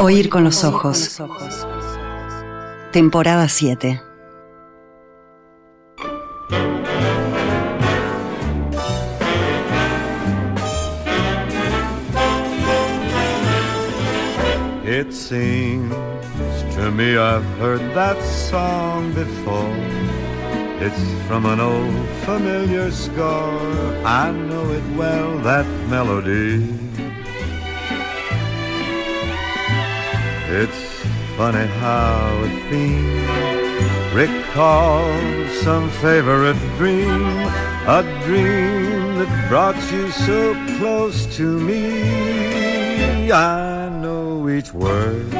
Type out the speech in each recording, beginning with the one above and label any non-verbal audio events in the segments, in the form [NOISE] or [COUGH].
Oír con los ojos. Temporada 7. It seems to me I've heard that song before. It's from an old familiar score. I know it well, that melody. It's funny how a theme recalls some favorite dream, a dream that brought you so close to me. I know each word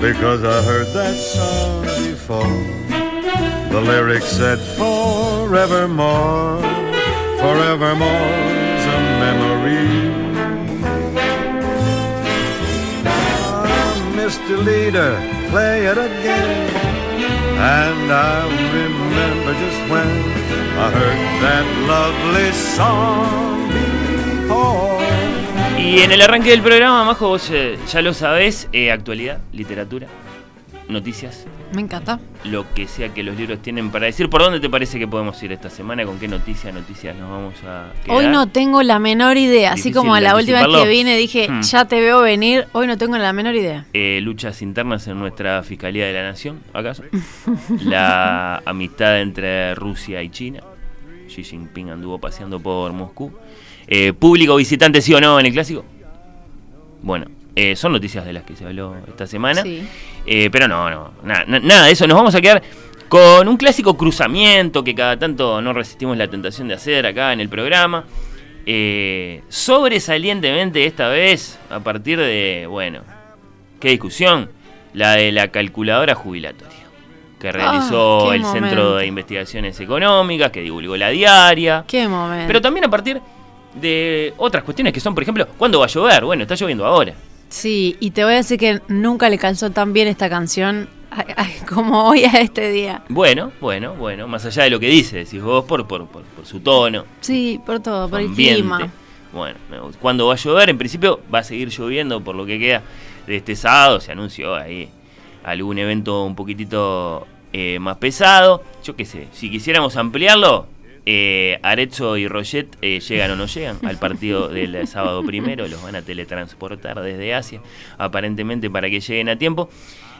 because I heard that song before. The lyrics said forevermore, forevermore's Mr. Leader, play it again. And I remember just when I heard that lovely song before. Y en el arranque del programa, Majo, vos eh, ya lo sabés, eh, actualidad, literatura, noticias, Me encanta. lo que sea que los libros tienen para decir. ¿Por dónde te parece que podemos ir esta semana? ¿Con qué noticias, noticias nos vamos a quedar? Hoy no tengo la menor idea. Así como de la última vez que vine dije, Hmm. ya te veo venir. Hoy no tengo la menor idea. Eh, luchas internas en nuestra Fiscalía de la Nación, ¿acaso? [LAUGHS] la amistad entre Rusia y China. Xi Jinping anduvo paseando por Moscú. Eh, ¿Público visitante sí o no en el clásico? Bueno, eh, son noticias de las que se habló esta semana. Sí. Eh, pero no, no, na- na- nada de eso. Nos vamos a quedar con un clásico cruzamiento que cada tanto no resistimos la tentación de hacer acá en el programa. Eh, sobresalientemente esta vez, a partir de, bueno, ¿qué discusión? La de la calculadora jubilatoria que realizó Ah, qué el Centro de Investigaciones Económicas, que divulgó la diaria. Qué momento. Pero también a partir de otras cuestiones que son, por ejemplo, ¿cuándo va a llover? Bueno, está lloviendo ahora. Sí, y te voy a decir que nunca le calzó tan bien esta canción como hoy a este día. Bueno, bueno, bueno, más allá de lo que dice, decís vos, por, por, por, por su tono, Sí, por todo, por el clima. Bueno. ¿cuándo va a llover? En principio va a seguir lloviendo por lo que queda de este sábado. Se anunció ahí algún evento un poquitito eh, más pesado. Yo qué sé, si quisiéramos ampliarlo, eh, Arezzo y Roget eh, llegan o no llegan al partido del sábado primero. Los van a teletransportar desde Asia, aparentemente para que lleguen a tiempo.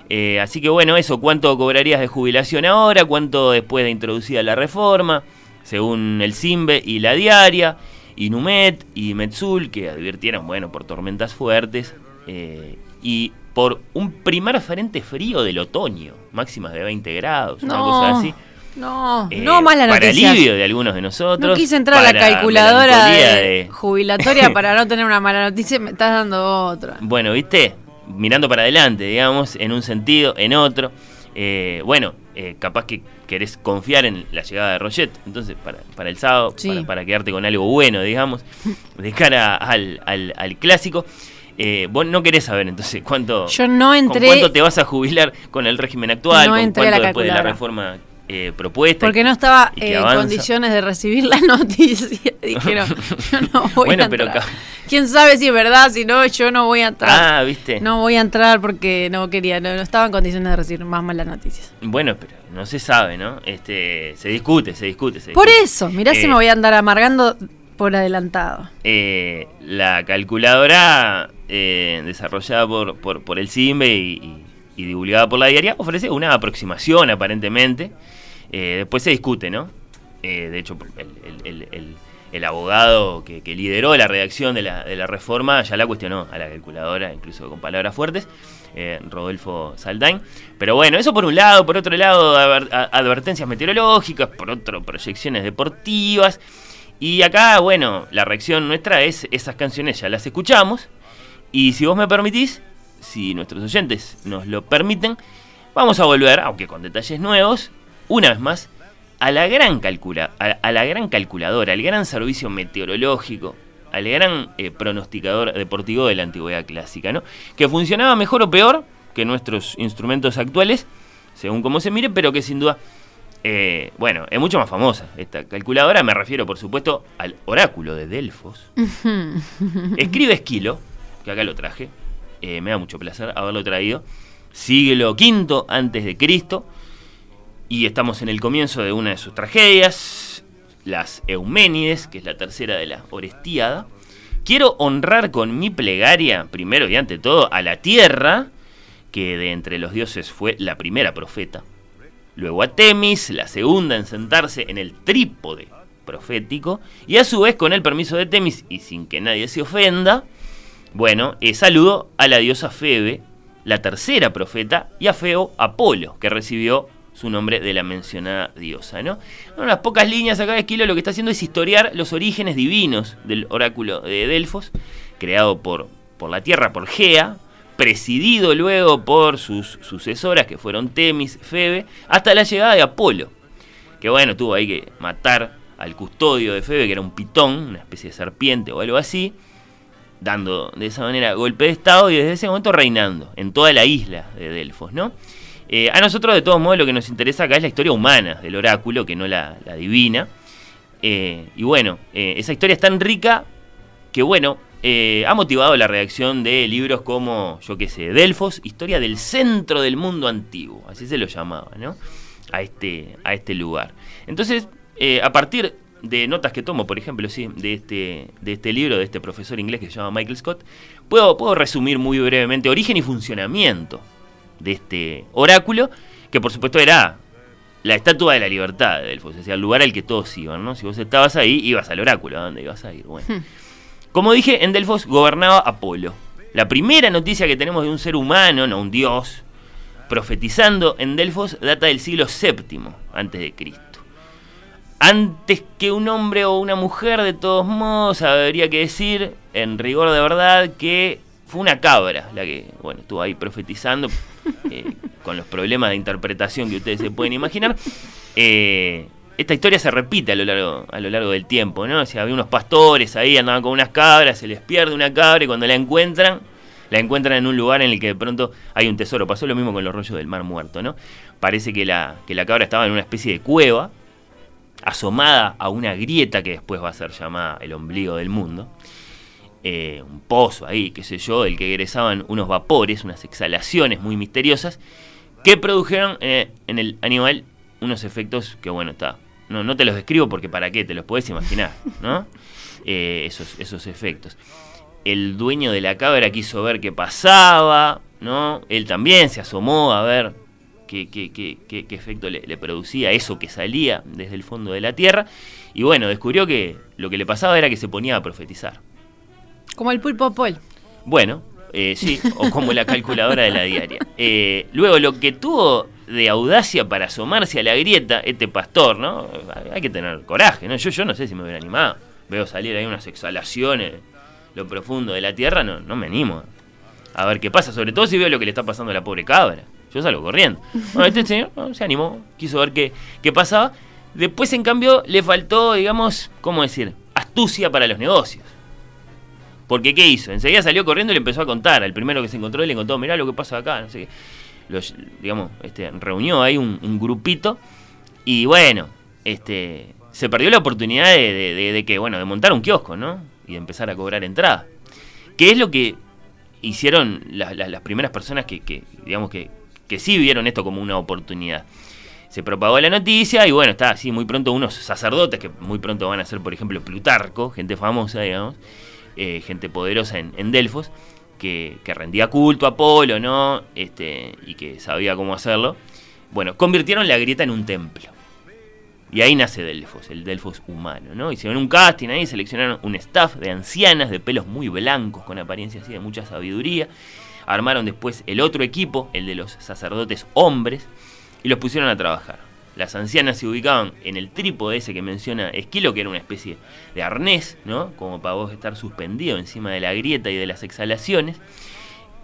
Eh, así que bueno, eso, ¿cuánto cobrarías de jubilación ahora? ¿Cuánto después de introducida la reforma? Según el CIMBE y la diaria, y Numet y Metzul, que advirtieron, bueno, por tormentas fuertes eh, y por un primer frente frío del otoño, máximas de 20 grados, una No, cosa así. No, Eh, no más la Para noticia. alivio de algunos de nosotros. No quise entrar a la para calculadora de jubilatoria [LAUGHS] para no tener una mala noticia, me estás dando otra. Bueno, ¿viste? Mirando para adelante, digamos, en un sentido, en otro. Eh, bueno, eh, capaz que querés confiar en la llegada de Roget. Entonces, para, para el sábado, Sí. para, para quedarte con algo bueno, digamos, [LAUGHS] de cara al, al- al clásico. eh, vos no querés saber entonces cuánto, Yo no con entré cuánto te vas a jubilar con el régimen actual, No con cuánto después de la reforma eh, propuesta. porque no estaba eh, en condiciones de recibir la [LAUGHS] noticia. Dijeron, yo no voy Bueno, a pero entrar. ca- Quién sabe si es verdad, si no, yo no voy a entrar. Ah, ¿viste? No voy a entrar porque no quería, no, no estaba en condiciones de recibir más malas noticias. Bueno, pero no se sabe, ¿no? Este, se discute, se discute. Se Por discute. eso, mirá si Eh, me voy a andar amargando por adelantado. eh, la calculadora desarrollada por, por, por el CIMBE y, y- y divulgada por la diaria ofrece una aproximación aparentemente. Eh, después se discute, ¿no? Eh, de hecho, el, el- abogado que, lideró la redacción de la, de la reforma ya la cuestionó a la calculadora, incluso con palabras fuertes, eh, Rodolfo Saldain. Pero bueno, eso por un lado, por otro lado, advertencias meteorológicas, por otro, proyecciones deportivas. Y acá, bueno, la reacción nuestra es esas canciones ya las escuchamos. Y si vos me permitís, si nuestros oyentes nos lo permiten, vamos a volver, aunque con detalles nuevos, una vez más, a la gran calcula, a, a la gran calculadora, al gran servicio meteorológico, al gran eh, pronosticador deportivo de la antigüedad clásica, ¿no? Que funcionaba mejor o peor que nuestros instrumentos actuales, según cómo se mire, pero que sin duda eh, bueno, es mucho más famosa esta calculadora. Me refiero, por supuesto, al oráculo de Delfos. Escribe Esquilo, que acá lo traje. Eh, me da mucho placer haberlo traído. Siglo V antes de Cristo. Y estamos en el comienzo de una de sus tragedias, las Euménides, que es la tercera de la Orestíada. Quiero honrar con mi plegaria, primero y ante todo, a la tierra, que de entre los dioses fue la primera profeta. Luego a Temis, la segunda en sentarse en el trípode profético. Y a su vez, con el permiso de Temis y sin que nadie se ofenda, bueno, eh, saludo a la diosa Febe, la tercera profeta, y a Feo Apolo, que recibió su nombre de la mencionada diosa, ¿no? Unas pocas líneas acá de Esquilo lo que está haciendo es historiar los orígenes divinos del oráculo de Delfos, creado por, por la tierra, por Gea, presidido luego por sus sucesoras que fueron Temis, Febe, hasta la llegada de Apolo, que bueno, tuvo ahí que matar al custodio de Febe, que era un pitón, una especie de serpiente o algo así, dando de esa manera golpe de estado y desde ese momento reinando en toda la isla de Delfos, ¿no? Eh, a nosotros, de todos modos, lo que nos interesa acá es la historia humana del oráculo, que no la, divina. Eh, y bueno, eh, esa historia es tan rica que, bueno, ha motivado la redacción de libros como, yo qué sé, Delfos, Historia del Centro del Mundo Antiguo, así se lo llamaba, ¿no? A este, a este lugar. Entonces, a partir de notas que tomo, por ejemplo, sí, de este, de este libro, de este profesor inglés que se llama Michael Scott, puedo, puedo resumir muy brevemente origen y funcionamiento de este oráculo, que por supuesto era la estatua de la libertad de Delfos, o sea, el lugar al que todos iban, ¿no? Si vos estabas ahí, ibas al oráculo, ¿a dónde ibas a ir? Bueno. Hmm. Como dije, en Delfos gobernaba Apolo. La primera noticia que tenemos de un ser humano, no un dios, profetizando en Delfos data del siglo VII antes de Cristo. Antes que un hombre o una mujer, de todos modos, habría que decir, en rigor de verdad, que fue una cabra la que, bueno, estuvo ahí profetizando [LAUGHS] eh, con los problemas de interpretación que ustedes se pueden imaginar. Eh, esta historia se repite a lo largo, a lo largo del tiempo, ¿no? O sea, había unos pastores ahí, andaban con unas cabras, se les pierde una cabra y cuando la encuentran, la encuentran en un lugar en el que de pronto hay un tesoro. Pasó lo mismo con los rollos del mar muerto, ¿no? Parece que la, que la cabra estaba en una especie de cueva, asomada a una grieta que después va a ser llamada el ombligo del mundo. Eh, un pozo ahí, qué sé yo, del que egresaban unos vapores, unas exhalaciones muy misteriosas, que produjeron eh, en el animal unos efectos que, bueno, está. No, te los describo porque para qué, te los puedes imaginar, ¿no? [LAUGHS] Eh, esos, esos efectos. El dueño de la cabra quiso ver qué pasaba, ¿no? Él también se asomó a ver qué, qué, qué, qué efecto le, le, producía eso que salía desde el fondo de la tierra. Y bueno, descubrió que lo que le pasaba era que se ponía a profetizar. Como el pulpo pol. Bueno, eh, sí, o como la calculadora de la diaria. Eh, luego, lo que tuvo de audacia para asomarse a la grieta, este pastor, ¿no? Hay que tener coraje, ¿no? Yo, yo no sé si me hubiera animado. Veo salir ahí unas exhalaciones, lo profundo de la tierra, no, no me animo a ver qué pasa, sobre todo si veo lo que le está pasando a la pobre cabra. Yo salgo corriendo. Bueno, este señor se animó, quiso ver qué, qué pasaba. Después, en cambio, le faltó, digamos, ¿cómo decir? Astucia para los negocios. Porque ¿qué hizo? Enseguida salió corriendo y le empezó a contar. Al primero que se encontró y le contó, mirá lo que pasa acá, no sé qué. digamos, este, reunió ahí un, grupito y bueno, este, se perdió la oportunidad de, que, bueno, de montar un kiosco, ¿no? Y de empezar a cobrar entrada. ¿Qué es lo que hicieron las primeras personas que, digamos, que, que sí vieron esto como una oportunidad? se propagó la noticia y bueno, está así muy pronto unos sacerdotes que muy pronto van a ser, por ejemplo, Plutarco, gente famosa, digamos, eh, gente poderosa en, Delfos, que, rendía culto a Apolo, ¿no? Este, y que sabía cómo hacerlo. Bueno, convirtieron la grieta en un templo. Y ahí nace Delfos, el Delfos humano, ¿no? Hicieron un casting ahí, seleccionaron un staff de ancianas de pelos muy blancos, con apariencia así de mucha sabiduría. Armaron después el otro equipo, el de los sacerdotes hombres, y los pusieron a trabajar. Las ancianas se ubicaban en el trípode ese que menciona Esquilo, que era una especie de arnés, ¿no? Como para vos estar suspendido encima de la grieta y de las exhalaciones.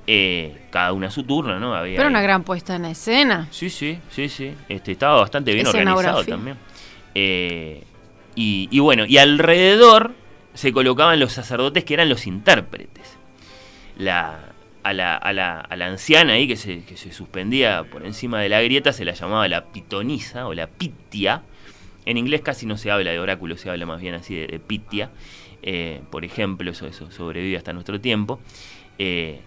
Eh, cada una a su turno, ¿no? Había Pero una gran puesta en escena. Sí, sí, sí, sí. Este, estaba bastante bien organizado también. Eh, y, bueno, y alrededor se colocaban los sacerdotes que eran los intérpretes. La, a la, a la, a la anciana ahí que se, que se suspendía por encima de la grieta se la llamaba la pitonisa o la pitia. En inglés casi no se habla de oráculo, se habla más bien así de, pitia. Eh, por ejemplo, eso, eso sobrevive hasta nuestro tiempo. Eh,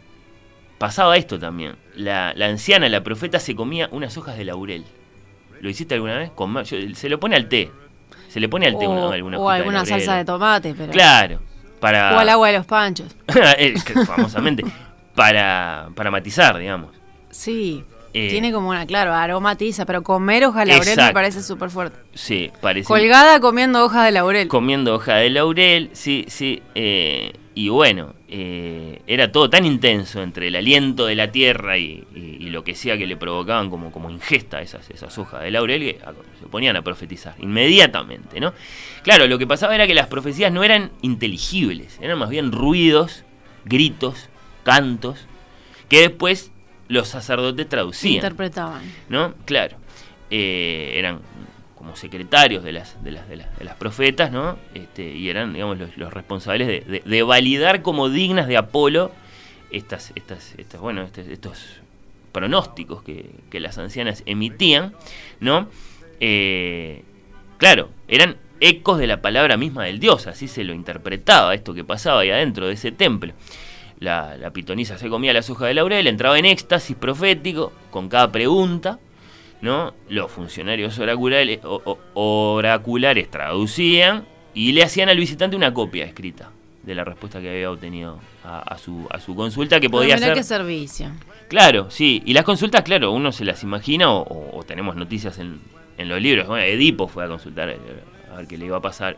pasaba esto también. La, la anciana, la profeta, se comía unas hojas de laurel. ¿Lo hiciste alguna vez? Con yo- se lo pone al té. Se le pone al té una, alguna o de alguna salsa de tomate, pero. Claro. Para, O al agua de los panchos. [LAUGHS] Eh, famosamente. Para, para matizar, digamos. Sí. Eh, Tiene como una, claro, aromatiza, pero comer hoja de laurel me parece súper fuerte. Sí, parece. Colgada comiendo hojas de laurel. comiendo hoja de laurel, sí, sí. eh, y bueno, eh, era todo tan intenso entre el aliento de la tierra y, y- y lo que sea que le provocaban como, como ingesta esas, esas hojas de laurel que a- se ponían a profetizar inmediatamente, ¿no? Claro, lo que pasaba era que las profecías no eran inteligibles, eran más bien ruidos, gritos, cantos, que después los sacerdotes traducían. Interpretaban. ¿no? Claro. Eh, eran como secretarios de las, de las, de las, profetas, ¿no? Este, y eran, digamos, los, responsables de, de- de validar como dignas de Apolo estas, estas, estas, bueno, este- estos pronósticos que, que las ancianas emitían, ¿no? Eh, claro, eran ecos de la palabra misma del dios, así se lo interpretaba esto que pasaba ahí adentro de ese templo. La, la pitonisa se comía las hojas de laurel, entraba en éxtasis profético con cada pregunta, ¿no? Los funcionarios oraculares, o- o- oraculares traducían y le hacían al visitante una copia escrita de la respuesta que había obtenido a, a su, a su consulta, que podía ser... qué servicio. Claro, sí. Y las consultas, claro, uno se las imagina o, tenemos noticias en, en los libros. Bueno, Edipo fue a consultar eh, a ver qué le iba a pasar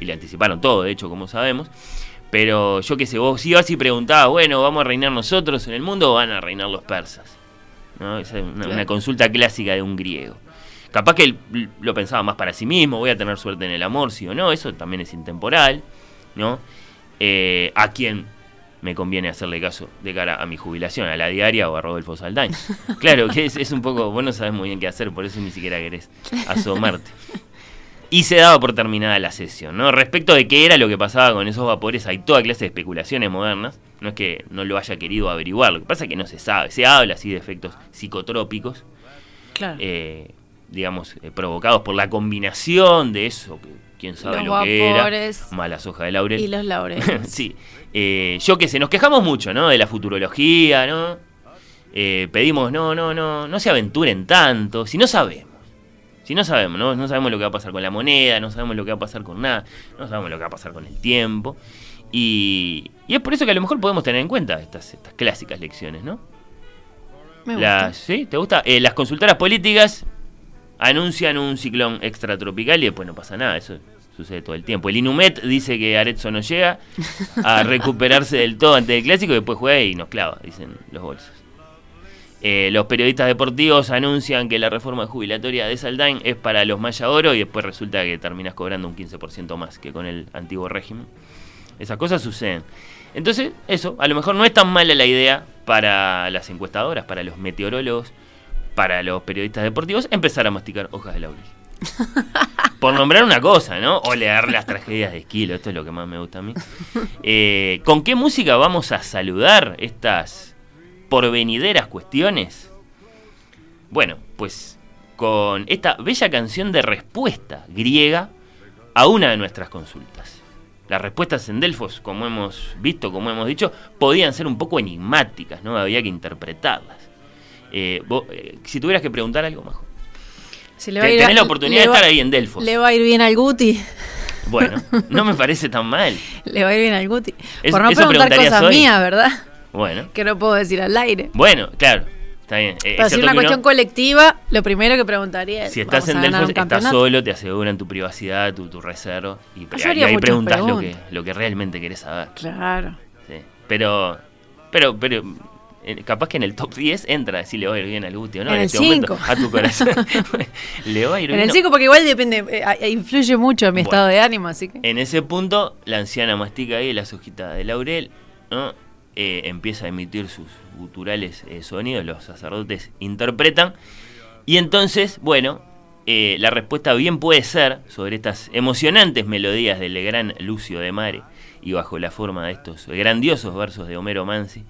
y le anticiparon todo, de hecho, como sabemos. Pero yo qué sé, vos ibas y preguntabas, bueno, ¿vamos a reinar nosotros en el mundo o van a reinar los persas? ¿No? Esa es una, Claro. una consulta clásica de un griego. Capaz que él lo pensaba más para sí mismo, voy a tener suerte en el amor, sí o no, eso también es intemporal, ¿no? Eh, a quién me conviene hacerle caso de cara a mi jubilación, a la diaria o a Rodolfo Saldaña. [LAUGHS] Claro, que es, es un poco, vos no sabes muy bien qué hacer, por eso ni siquiera querés [LAUGHS] asomarte. Y se daba por terminada la sesión, ¿no? Respecto de qué era lo que pasaba con esos vapores, hay toda clase de especulaciones modernas. No es que no lo haya querido averiguar, lo que pasa es que no se sabe. Se habla así de efectos psicotrópicos, Claro. eh, digamos, eh, provocados por la combinación de eso, que quién sabe Los lo que era, vapores malas hojas de laurel. y los laureles. [LAUGHS] sí. Eh, yo que sé, nos quejamos mucho, ¿no? De la futurología, ¿no? Eh, pedimos, no, no, no, no se aventuren tanto, si no sabemos. Si no sabemos, ¿no? no sabemos lo que va a pasar con la moneda, no sabemos lo que va a pasar con nada, no sabemos lo que va a pasar con el tiempo. Y, y es por eso que a lo mejor podemos tener en cuenta estas, estas clásicas lecciones, ¿no? Me gusta. Las, ¿Sí? ¿Te gusta? Eh, las consultoras políticas anuncian un ciclón extratropical y después no pasa nada. Eso sucede todo el tiempo. El Inumet dice que Arezzo no llega a recuperarse del todo antes del clásico y después juega y nos clava, dicen los bolsos. Eh, los periodistas deportivos anuncian que la reforma jubilatoria de Saldain es para los Maya Oro y después resulta que terminas cobrando un 15% más que con el antiguo régimen. Esas cosas suceden. Entonces, eso, a lo mejor no es tan mala la idea para las encuestadoras, para los meteorólogos, para los periodistas deportivos, empezar a masticar hojas de laurel. [LAUGHS] Por nombrar una cosa, ¿no? O leer las tragedias de Esquilo, esto es lo que más me gusta a mí. Eh, ¿Con qué música vamos a saludar estas porvenideras cuestiones? Bueno, pues con esta bella canción de respuesta griega a una de nuestras consultas. Las respuestas en Delfos, como hemos visto, como hemos dicho, podían ser un poco enigmáticas, ¿no? Había que interpretarlas. Eh, vos, eh, si tuvieras que preguntar algo, Majo. Si le va a Te- ir tenés la oportunidad de va- estar ahí en Delfos. Le va a ir bien al Guti. Bueno, [LAUGHS] no me parece tan mal. Le va a ir bien al Guti. Es- Por no preguntar cosas hoy. mías, ¿verdad? Bueno, Que no puedo decir al aire. bueno, claro, está bien. Eh, Pero es si cierto una cuestión uno- colectiva, lo primero que preguntaría es: Si estás ¿vamos a en Delfos, estás solo, te aseguran tu privacidad, tu, tu reserva. Y, haría ahí preguntas lo que, lo que realmente querés saber. Claro. Sí. Pero, pero, pero, eh, capaz que en el top 10 entra si le va a ir bien al Guti o no. En el este momento, cinco. a tu corazón. [LAUGHS] [LAUGHS] le va a ir En bien. el no. 5, porque igual depende, eh, eh, influye mucho en mi Bueno. estado de ánimo, así que. En ese punto, la anciana mastica ahí las hojitas de laurel, ¿no? Eh, empieza a emitir sus guturales eh, sonidos, los sacerdotes interpretan, y entonces, bueno, eh, la respuesta bien puede ser sobre estas emocionantes melodías del gran Lucio de Mare, y bajo la forma de estos grandiosos versos de Homero Mansi,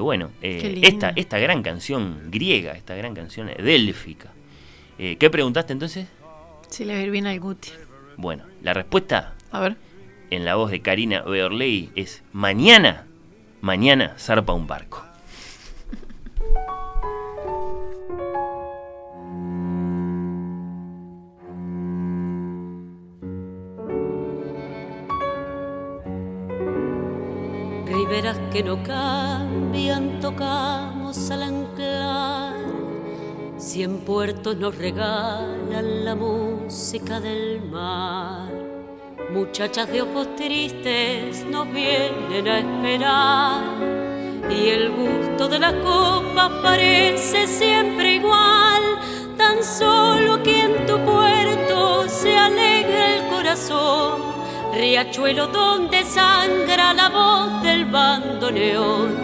bueno, esta, esta gran canción griega, esta gran canción délfica. ¿Qué preguntaste entonces? Si le va bien al Guti. Bueno, la respuesta A ver. en la voz de Karina Beorley es mañana, Mañana zarpa un barco. Riberas que no cambian, tocamos al anclar. Cien puertos nos regalan la música del mar Muchachas de ojos tristes nos vienen a esperar. Y el gusto de la copa parece siempre igual. Tan solo que en tu puerto se alegra el corazón riachuelo donde sangra la voz del bandoneón.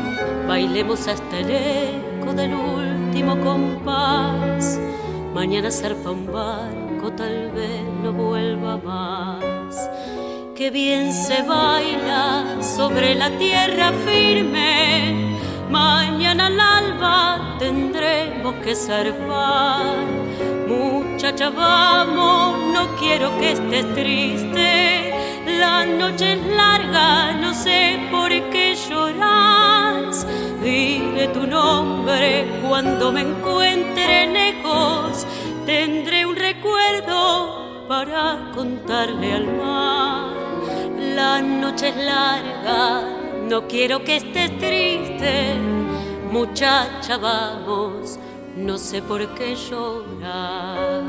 Bailemos hasta el eco del último compás. Mañana zarpa un barco, tal vez no vuelva más. Que bien se baila sobre la tierra firme. Mañana al alba tendremos que zarpar. Muchacha, vamos, no quiero que estés triste la noche es larga, no sé por qué lloras. Dile tu nombre cuando me encuentre lejos. Tendré un recuerdo para contarle al mar. La noche es larga, no quiero que estés triste. Muchacha, vamos, no sé por qué lloras.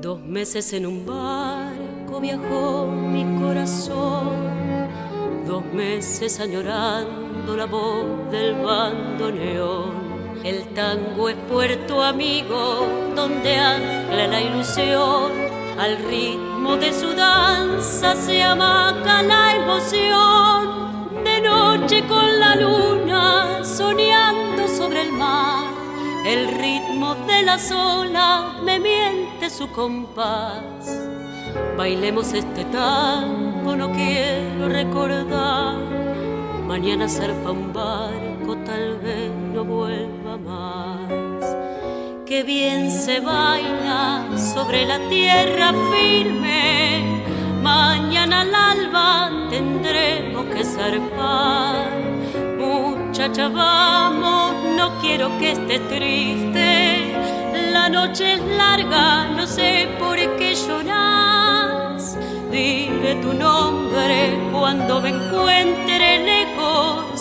Dos meses en un barco viajó mi corazón, dos meses añorando la voz del bandoneón. El tango es puerto amigo donde ancla la ilusión, al ritmo de su danza se amaca la emoción. De noche con la luna soñando sobre el mar el ritmo de la sola me miente su compás. Bailemos este tango, no quiero recordar. Mañana zarpa un barco, tal vez no vuelva más. Qué bien se baila sobre la tierra firme. Mañana al alba tendremos que zarpar muchacha, vamos, no quiero que estés triste. La noche es larga, no sé por qué lloras. Dile tu nombre cuando me encuentre lejos.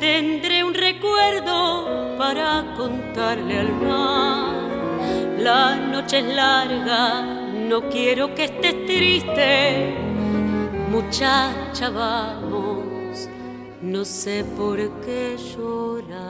Tendré un recuerdo para contarle al mar. La noche es larga, no quiero que estés triste. Muchacha, vamos no sé por qué llorar.